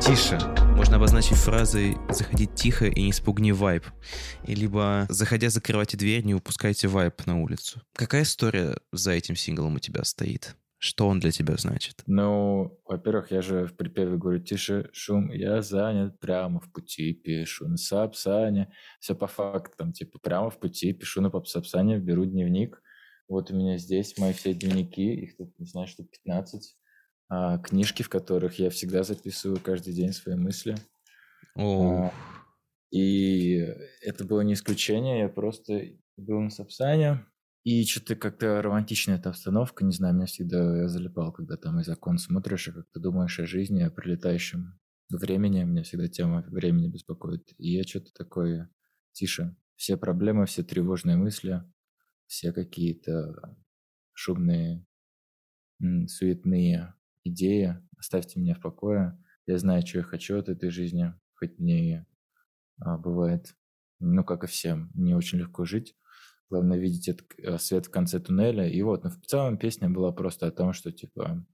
Тише. Можно обозначить фразой «заходить тихо и не спугни вайп». И либо «заходя, закрывайте дверь, не упускайте вайп на улицу». Какая история за этим синглом у тебя стоит? Что он для тебя значит? Ну, во-первых, я же в припеве говорю «тише, шум, я занят, прямо в пути пишу на Сапсане». Все по фактам, типа прямо в пути пишу на Сапсане, беру дневник. Вот у меня здесь мои все дневники, их тут, не знаю, что 15 а, книжки, в которых я всегда записываю каждый день свои мысли. А, и это было не исключение, я просто был на Сапсане, и что-то как-то романтичная эта обстановка, не знаю, меня всегда я залипал, когда там из окон смотришь, и как ты думаешь о жизни, о прилетающем времени, меня всегда тема времени беспокоит. И я что-то такое тише. Все проблемы, все тревожные мысли, все какие-то шумные, суетные идеи, оставьте меня в покое. Я знаю, что я хочу от этой жизни, хоть мне и а, бывает, ну, как и всем, не очень легко жить. Главное видеть этот э, свет в конце туннеля. И вот, но в целом песня была просто о том, что, типа,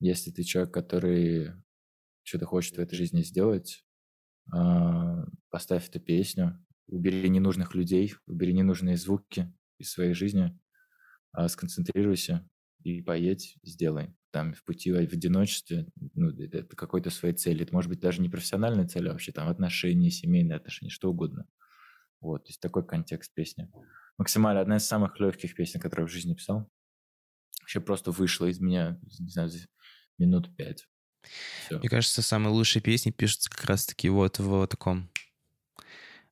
если ты человек, который что-то хочет в этой жизни сделать, а, поставь эту песню, убери ненужных людей, убери ненужные звуки из своей жизни, а, сконцентрируйся и поедь, сделай там в пути в одиночестве, ну, это какой-то своей цели. Это может быть даже не профессиональная цель, а вообще там отношения, семейные отношения, что угодно. Вот, то есть такой контекст песни. Максимально одна из самых легких песен, которые я в жизни писал. Вообще просто вышла из меня, не знаю, минут пять. Все. Мне кажется, самые лучшие песни пишутся как раз-таки вот в таком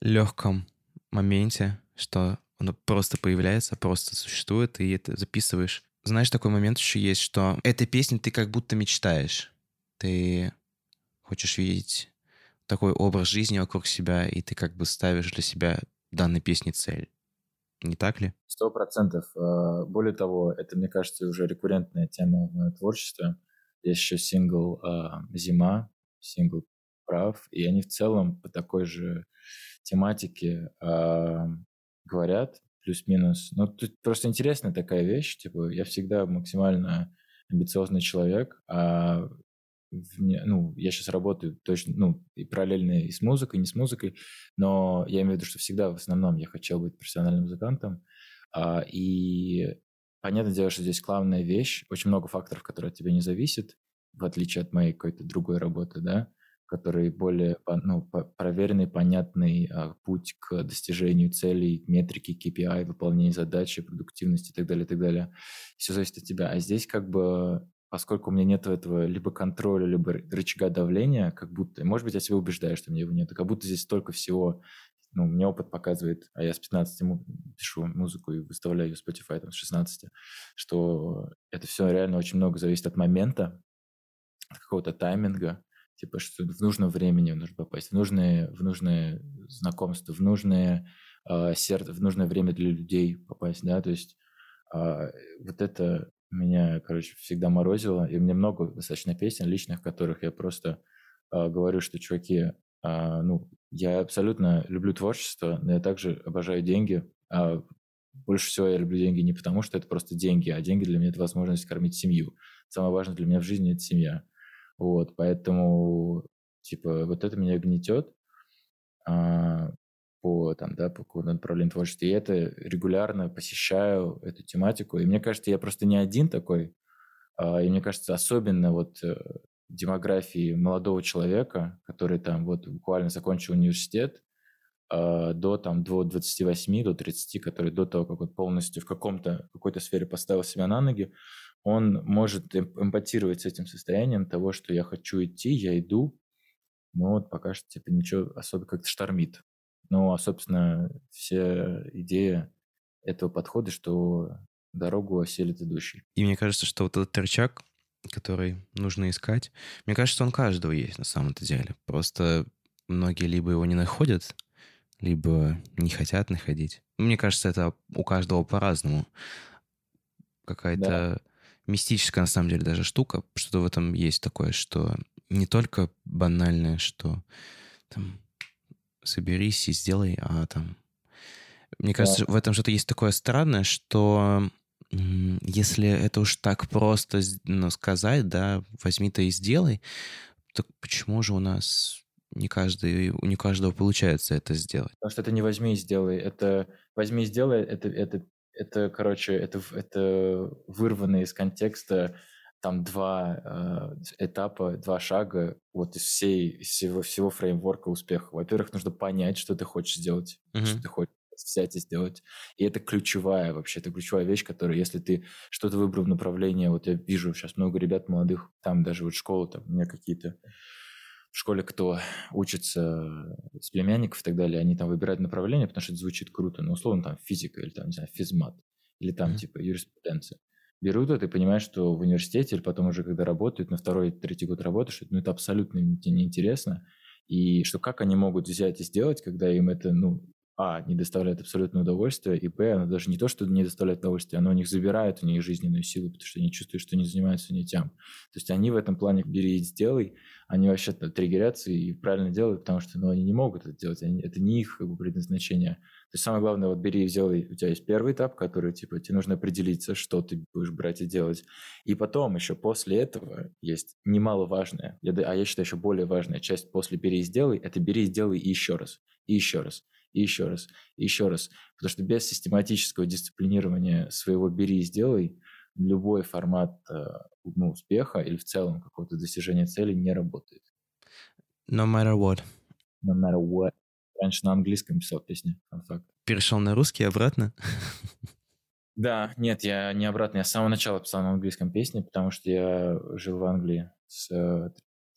легком моменте, что оно просто появляется, просто существует, и это записываешь знаешь, такой момент еще есть, что этой песни ты как будто мечтаешь. Ты хочешь видеть такой образ жизни вокруг себя, и ты как бы ставишь для себя данной песни цель. Не так ли? Сто процентов. А, более того, это, мне кажется, уже рекуррентная тема в моем творчестве. Есть еще сингл а, «Зима», сингл «Прав», и они в целом по такой же тематике э, говорят плюс-минус. Но тут просто интересная такая вещь, типа, я всегда максимально амбициозный человек, а ну, я сейчас работаю точно, ну, и параллельно и с музыкой, и не с музыкой, но я имею в виду, что всегда в основном я хотел быть профессиональным музыкантом, а, и понятное дело, что здесь главная вещь, очень много факторов, которые от тебя не зависят, в отличие от моей какой-то другой работы, да, который более ну, проверенный, понятный а, путь к достижению целей, метрики, KPI, выполнения задачи, продуктивности и так далее, и так далее. Все зависит от тебя. А здесь как бы, поскольку у меня нет этого либо контроля, либо рычага давления, как будто, может быть, я себя убеждаю, что у меня его нет, как будто здесь столько всего, ну, мне опыт показывает, а я с 15 пишу музыку и выставляю ее в Spotify там, с 16, что это все реально очень много зависит от момента, от какого-то тайминга, типа, что в нужном времени нужно попасть, в нужное, в нужное знакомство, в нужное э, сердце, в нужное время для людей попасть, да, то есть э, вот это меня, короче, всегда морозило, и мне много достаточно песен личных, которых я просто э, говорю, что, чуваки, э, ну, я абсолютно люблю творчество, но я также обожаю деньги, а больше всего я люблю деньги не потому, что это просто деньги, а деньги для меня это возможность кормить семью. Самое важное для меня в жизни – это семья. Вот, поэтому, типа, вот это меня гнетет а, по, там, да, по какому-то направлению творчества. И это регулярно посещаю эту тематику. И мне кажется, я просто не один такой. А, и мне кажется, особенно вот э, демографии молодого человека, который там вот буквально закончил университет, а, до там до 28, до 30, который до того, как он полностью в каком-то какой-то сфере поставил себя на ноги, он может эмпатировать с этим состоянием того, что я хочу идти, я иду, но вот пока что типа ничего особо как-то штормит. Ну, а, собственно, вся идея этого подхода, что дорогу оселит идущий. И мне кажется, что вот этот рычаг, который нужно искать, мне кажется, он каждого есть на самом-то деле. Просто многие либо его не находят, либо не хотят находить. Мне кажется, это у каждого по-разному. Какая-то... Да мистическая, на самом деле, даже штука. Что-то в этом есть такое, что не только банальное, что там соберись и сделай, а там... Мне кажется, да. в этом что-то есть такое странное, что если это уж так просто ну, сказать, да, возьми-то и сделай, Так почему же у нас не каждый, не каждого получается это сделать? Потому что это не возьми и сделай. Это возьми и сделай, это, это, это короче, это, это вырванные из контекста там два э, этапа, два шага вот из всей из всего, всего фреймворка успеха. Во-первых, нужно понять, что ты хочешь сделать, mm-hmm. что ты хочешь взять и сделать. И это ключевая вообще, это ключевая вещь, которая, если ты что-то выбрал в направлении, вот я вижу сейчас много ребят молодых, там даже вот школы, там у меня какие-то в школе, кто учится с племянников и так далее, они там выбирают направление, потому что это звучит круто, ну, условно, там физика или там, не знаю, физмат, или там, mm-hmm. типа, юриспруденция берут это и понимаешь, что в университете или потом уже когда работают, на второй, третий год работаешь, ну, это абсолютно неинтересно. И что как они могут взять и сделать, когда им это, ну, а, не доставляет абсолютное удовольствие, и б, оно даже не то, что не доставляет удовольствие, оно у них забирает у них жизненную силу, потому что они чувствуют, что они занимаются не тем. То есть они в этом плане «бери и сделай», они вообще триггерятся и правильно делают, потому что ну, они не могут это делать, они, это не их как бы, предназначение. То есть самое главное, вот бери и сделай, у тебя есть первый этап, который, типа, тебе нужно определиться, что ты будешь брать и делать. И потом еще после этого есть немаловажная, а я считаю, еще более важная часть после бери и сделай, это бери и сделай и еще раз, и еще раз и еще раз, и еще раз. Потому что без систематического дисциплинирования своего «бери и сделай» любой формат э, ну, успеха или в целом какого-то достижения цели не работает. No matter what. No matter what. Раньше на английском писал песни. Перешел на русский обратно? Да, нет, я не обратно. Я с самого начала писал на английском песни, потому что я жил в Англии с 30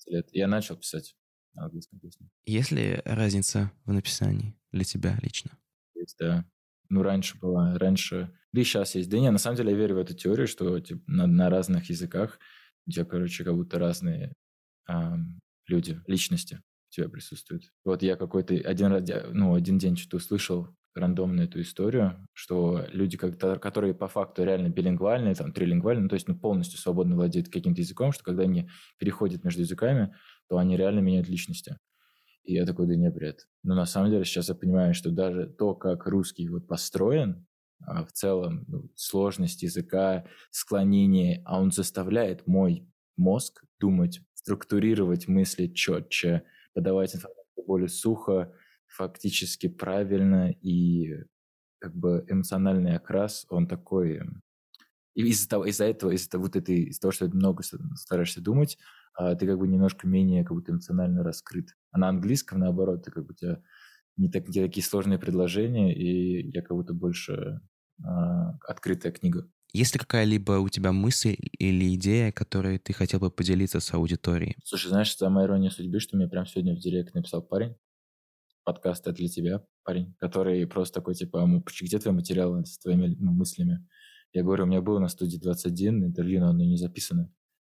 э, лет. Я начал писать на английском песне. Есть ли разница в написании для тебя лично? Есть, да. Ну, раньше была, раньше, да и сейчас есть. Да не, на самом деле я верю в эту теорию, что типа, на, на разных языках у тебя, короче, как будто разные эм, люди, личности у тебя присутствуют. Вот я какой-то один, раз, ну, один день что-то услышал рандомно эту историю, что люди, которые по факту реально билингвальные, там, трилингвальные, ну, то есть ну, полностью свободно владеют каким-то языком, что когда они переходят между языками, то они реально меняют личности. И я такой, да не, бред. Но на самом деле сейчас я понимаю, что даже то, как русский вот построен, а в целом ну, сложность языка, склонение, а он заставляет мой мозг думать, структурировать мысли четче, подавать информацию более сухо, фактически правильно и как бы эмоциональный окрас, он такой... И из-за того, из-за этого, из-за вот этой, из-за того, что много стараешься думать, а ты как бы немножко менее как будто эмоционально раскрыт. А на английском, наоборот, ты как бы у тебя не, так, не такие сложные предложения, и я как будто больше а, открытая книга. Есть ли какая-либо у тебя мысль или идея, которой ты хотел бы поделиться с аудиторией? Слушай, знаешь, самая ирония судьбы, что мне прям сегодня в директ написал парень, подкаст это для тебя, парень, который просто такой, типа, где твои материалы с твоими ну, мыслями? Я говорю, у меня было на студии 21 интервью, но оно не записано.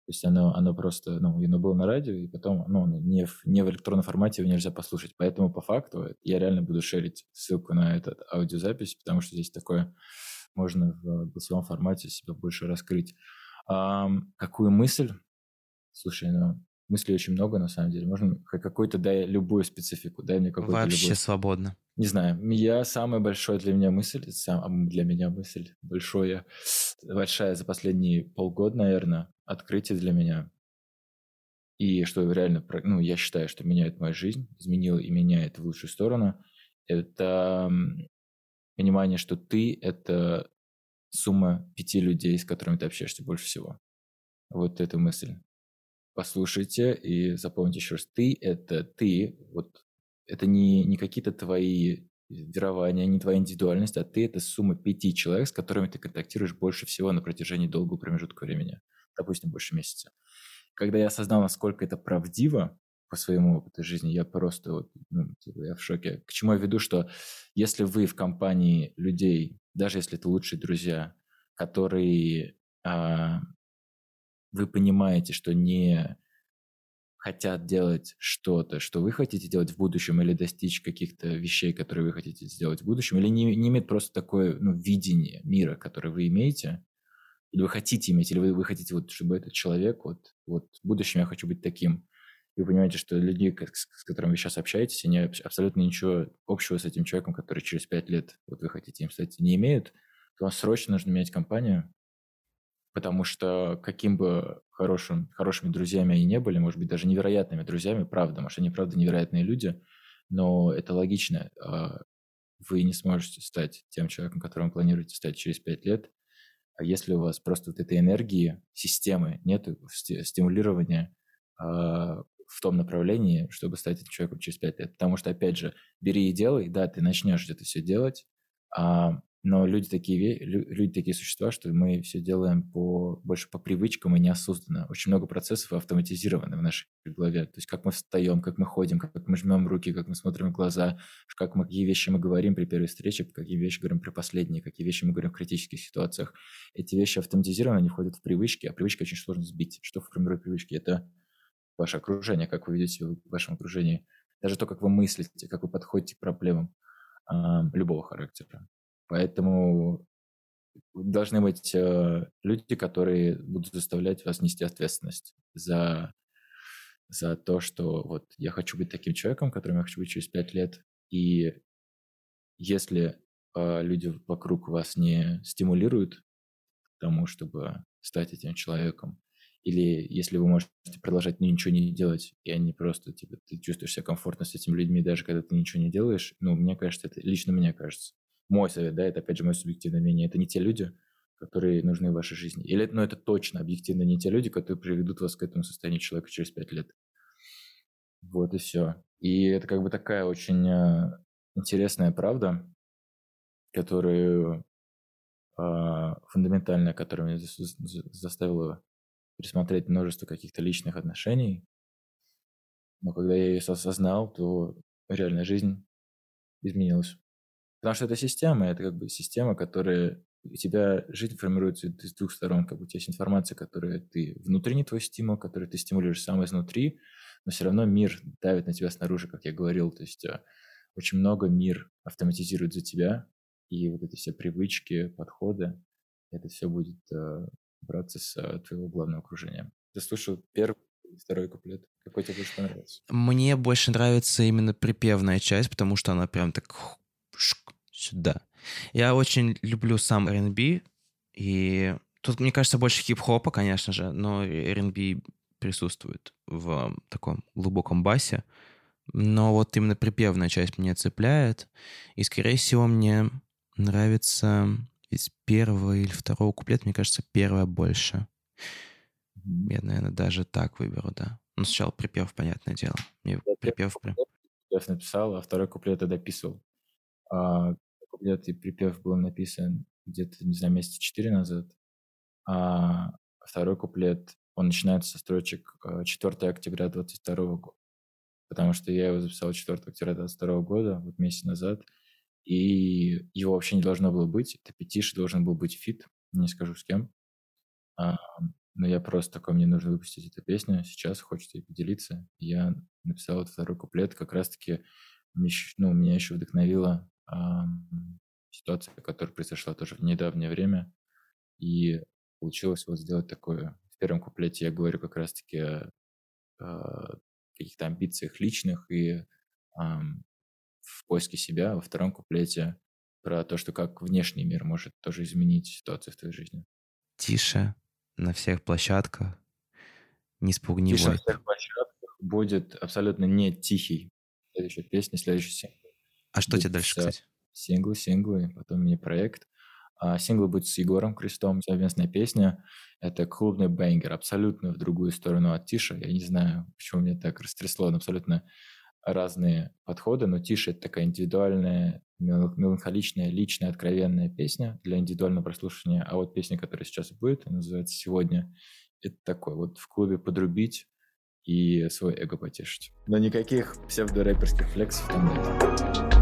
То есть оно, оно просто, ну, оно было на радио, и потом, ну, не в, не в электронном формате его нельзя послушать. Поэтому по факту я реально буду шерить ссылку на этот аудиозапись, потому что здесь такое можно в голосовом формате себя больше раскрыть. А, какую мысль? Слушай, ну, мыслей очень много, на самом деле. Можно какой-то, дай любую специфику, дай мне какую-то Вообще любую. свободно. Не знаю, я самая большая для меня мысль, сам, для меня мысль, большое, большая за последние полгода, наверное, открытие для меня. И что реально, ну, я считаю, что меняет мою жизнь, изменило и меняет в лучшую сторону, это понимание, что ты — это сумма пяти людей, с которыми ты общаешься больше всего. Вот эта мысль послушайте и запомните еще раз. Ты – это ты, вот это не, не какие-то твои верования, не твоя индивидуальность, а ты – это сумма пяти человек, с которыми ты контактируешь больше всего на протяжении долгого промежутка времени, допустим, больше месяца. Когда я осознал, насколько это правдиво по своему опыту жизни, я просто вот, ну, типа, я в шоке. К чему я веду, что если вы в компании людей, даже если это лучшие друзья, которые а, вы понимаете, что не хотят делать что-то, что вы хотите делать в будущем, или достичь каких-то вещей, которые вы хотите сделать в будущем, или не, не имеет просто такое ну, видение мира, которое вы имеете, или вы хотите иметь, или вы, вы хотите, вот, чтобы этот человек, вот, вот в будущем я хочу быть таким. Вы понимаете, что люди, с, с которыми вы сейчас общаетесь, они абсолютно ничего общего с этим человеком, который через пять лет вот вы хотите им стать, не имеют, то вам срочно нужно менять компанию, потому что каким бы хорошим, хорошими друзьями они не были, может быть, даже невероятными друзьями, правда, может, они, правда, невероятные люди, но это логично. А, вы не сможете стать тем человеком, которым планируете стать через пять лет, а если у вас просто вот этой энергии, системы нет, стимулирования а, в том направлении, чтобы стать этим человеком через пять лет. Потому что, опять же, бери и делай, да, ты начнешь это все делать, а но люди такие, люди такие существа, что мы все делаем по, больше по привычкам и неосознанно. Очень много процессов автоматизированы в нашей голове. То есть как мы встаем, как мы ходим, как мы жмем руки, как мы смотрим в глаза, как мы, какие вещи мы говорим при первой встрече, какие вещи говорим при последней, какие вещи мы говорим в критических ситуациях. Эти вещи автоматизированы, они входят в привычки, а привычки очень сложно сбить. Что формирует привычки? Это ваше окружение, как вы ведете в вашем окружении. Даже то, как вы мыслите, как вы подходите к проблемам э, любого характера. Поэтому должны быть э, люди, которые будут заставлять вас нести ответственность за, за то, что вот я хочу быть таким человеком, которым я хочу быть через пять лет. И если э, люди вокруг вас не стимулируют к тому, чтобы стать этим человеком, или если вы можете продолжать ничего не делать, и они просто, типа, ты чувствуешь себя комфортно с этими людьми, даже когда ты ничего не делаешь, ну, мне кажется, это лично мне кажется, мой совет, да, это опять же мое субъективное мнение, это не те люди, которые нужны в вашей жизни. Или, ну, это точно объективно не те люди, которые приведут вас к этому состоянию человека через пять лет. Вот и все. И это как бы такая очень э, интересная правда, которую э, фундаментальная, которая меня заставила пересмотреть множество каких-то личных отношений. Но когда я ее осознал, то реальная жизнь изменилась. Потому что это система, это как бы система, которая у тебя жизнь формируется с двух сторон. Как бы у тебя есть информация, которая ты внутренний твой стимул, который ты стимулируешь сам изнутри, но все равно мир давит на тебя снаружи, как я говорил. То есть э, очень много мир автоматизирует за тебя, и вот эти все привычки, подходы, это все будет э, браться с э, твоего главного окружения. Ты слушал первый второй куплет? Какой тебе больше понравился? Мне больше нравится именно припевная часть, потому что она прям так сюда. Я очень люблю сам R&B, и тут, мне кажется, больше хип-хопа, конечно же, но R&B присутствует в таком глубоком басе. Но вот именно припевная часть меня цепляет. И, скорее всего, мне нравится из первого или второго куплета, мне кажется, первая больше. Я, наверное, даже так выберу, да. Ну, сначала припев, понятное дело. Мне припев... Я написал, а второй куплет я дописывал. А, куплет и припев был написан где-то, не знаю, месяца четыре назад. А второй куплет, он начинается со строчек 4 э, октября 22 года. Потому что я его записал 4 октября 22 года, вот месяц назад. И его вообще не должно было быть. Это петиш, должен был быть фит, не скажу с кем. А, но я просто такой, мне нужно выпустить эту песню, сейчас хочется ей поделиться. Я написал этот второй куплет, как раз-таки ну, меня еще вдохновило ситуация, которая произошла тоже в недавнее время. И получилось вот сделать такое. В первом куплете я говорю как раз-таки о, каких-то амбициях личных и в поиске себя. Во втором куплете про то, что как внешний мир может тоже изменить ситуацию в твоей жизни. Тише на всех площадках. Не спугни Тише на всех площадках будет абсолютно не тихий. Следующая песня, следующий сингл. А что тебе дальше, кстати? Синглы, синглы, потом мини-проект. А сингл будет с Егором Крестом, совместная песня. Это клубный бенгер, абсолютно в другую сторону от Тиша. Я не знаю, почему меня так растрясло, он абсолютно разные подходы, но Тиша — это такая индивидуальная, меланхоличная, личная, откровенная песня для индивидуального прослушивания. А вот песня, которая сейчас будет, называется «Сегодня», это такой вот в клубе подрубить и свой эго потешить. Но никаких псевдорэперских флексов там нет.